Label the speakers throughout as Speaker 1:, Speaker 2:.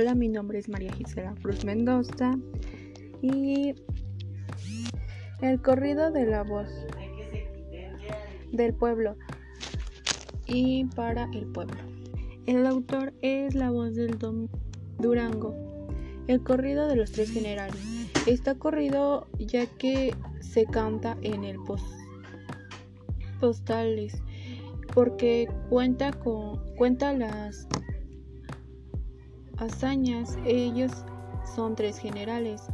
Speaker 1: Hola, mi nombre es María Gisela Cruz Mendoza y el corrido de la voz del pueblo y para el pueblo. El autor es la voz del Don Durango. El corrido de los tres generales. Está corrido ya que se canta en el post postales porque cuenta con cuenta las hazañas. Ellos son tres generales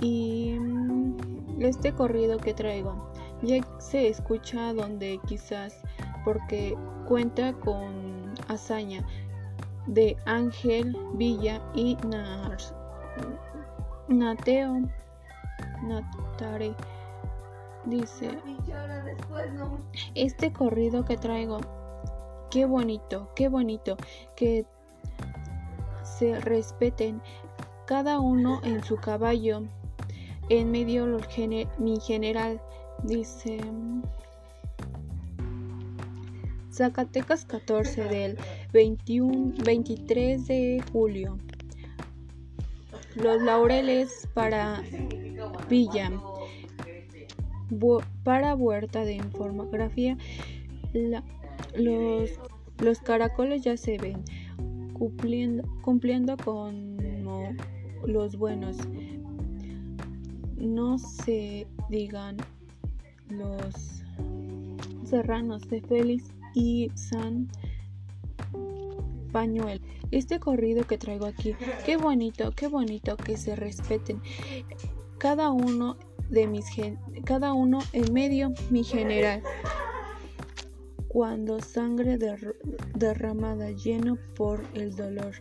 Speaker 1: y mm, este corrido que traigo ya se escucha donde quizás porque cuenta con hazaña de Ángel Villa y Nateo Natare dice este corrido que traigo qué bonito qué bonito que se respeten cada uno en su caballo en medio mi general dice Zacatecas 14 del 21, 23 de julio. Los laureles para Villa. para Huerta de Informografía. los, los caracoles ya se ven cumpliendo, cumpliendo con los buenos. No se digan los serranos de Félix y San Pañuel. Este corrido que traigo aquí, qué bonito, qué bonito que se respeten cada uno de mis cada uno en medio mi general. Cuando sangre derramada lleno por el dolor.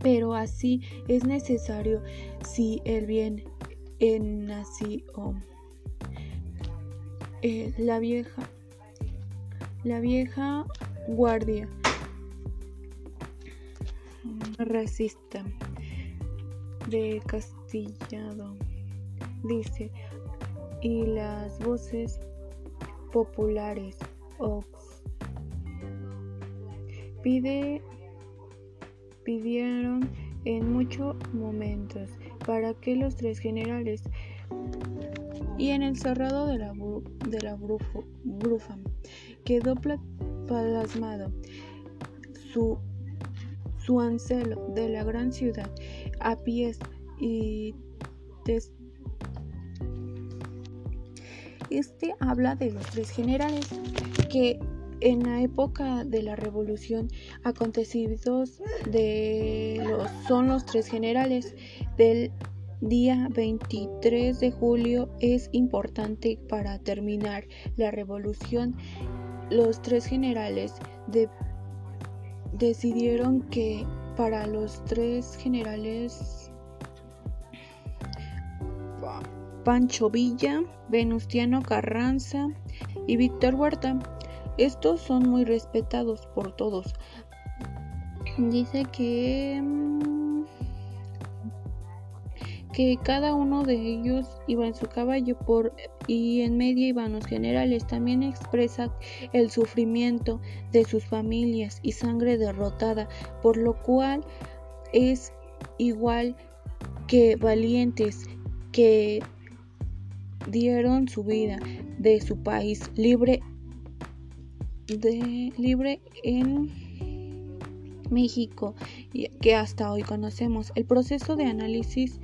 Speaker 1: Pero así es necesario si el bien en nació. Eh, la vieja la vieja guardia racista de Castillado dice y las voces populares Pide pidieron en muchos momentos para que los tres generales y en el cerrado de la, de la quedó plasmado su, su ancelo de la gran ciudad a pies y este habla de los tres generales que en la época de la revolución acontecidos de los son los tres generales del día 23 de julio es importante para terminar la revolución. Los tres generales decidieron que para los tres generales Pancho Villa, Venustiano Carranza y Víctor Huerta, estos son muy respetados por todos. Dice que mm, que cada uno de ellos iba en su caballo por y en medio iban los generales. También expresa el sufrimiento de sus familias y sangre derrotada, por lo cual es igual que valientes que dieron su vida de su país libre de libre en México que hasta hoy conocemos. El proceso de análisis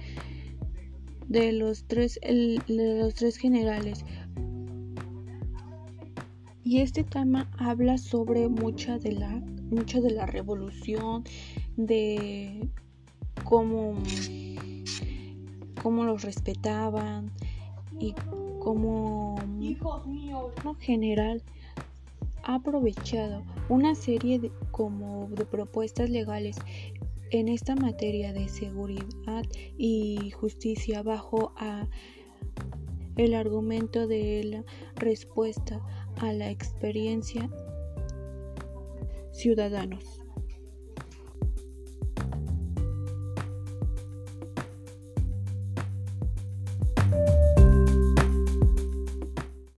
Speaker 1: de los tres, de los tres generales. Y este tema habla sobre mucha de la, mucha de la revolución, de cómo, cómo los respetaban y cómo no general ha aprovechado una serie de, como de propuestas legales en esta materia de seguridad y justicia bajo a el argumento de la respuesta a la experiencia ciudadanos.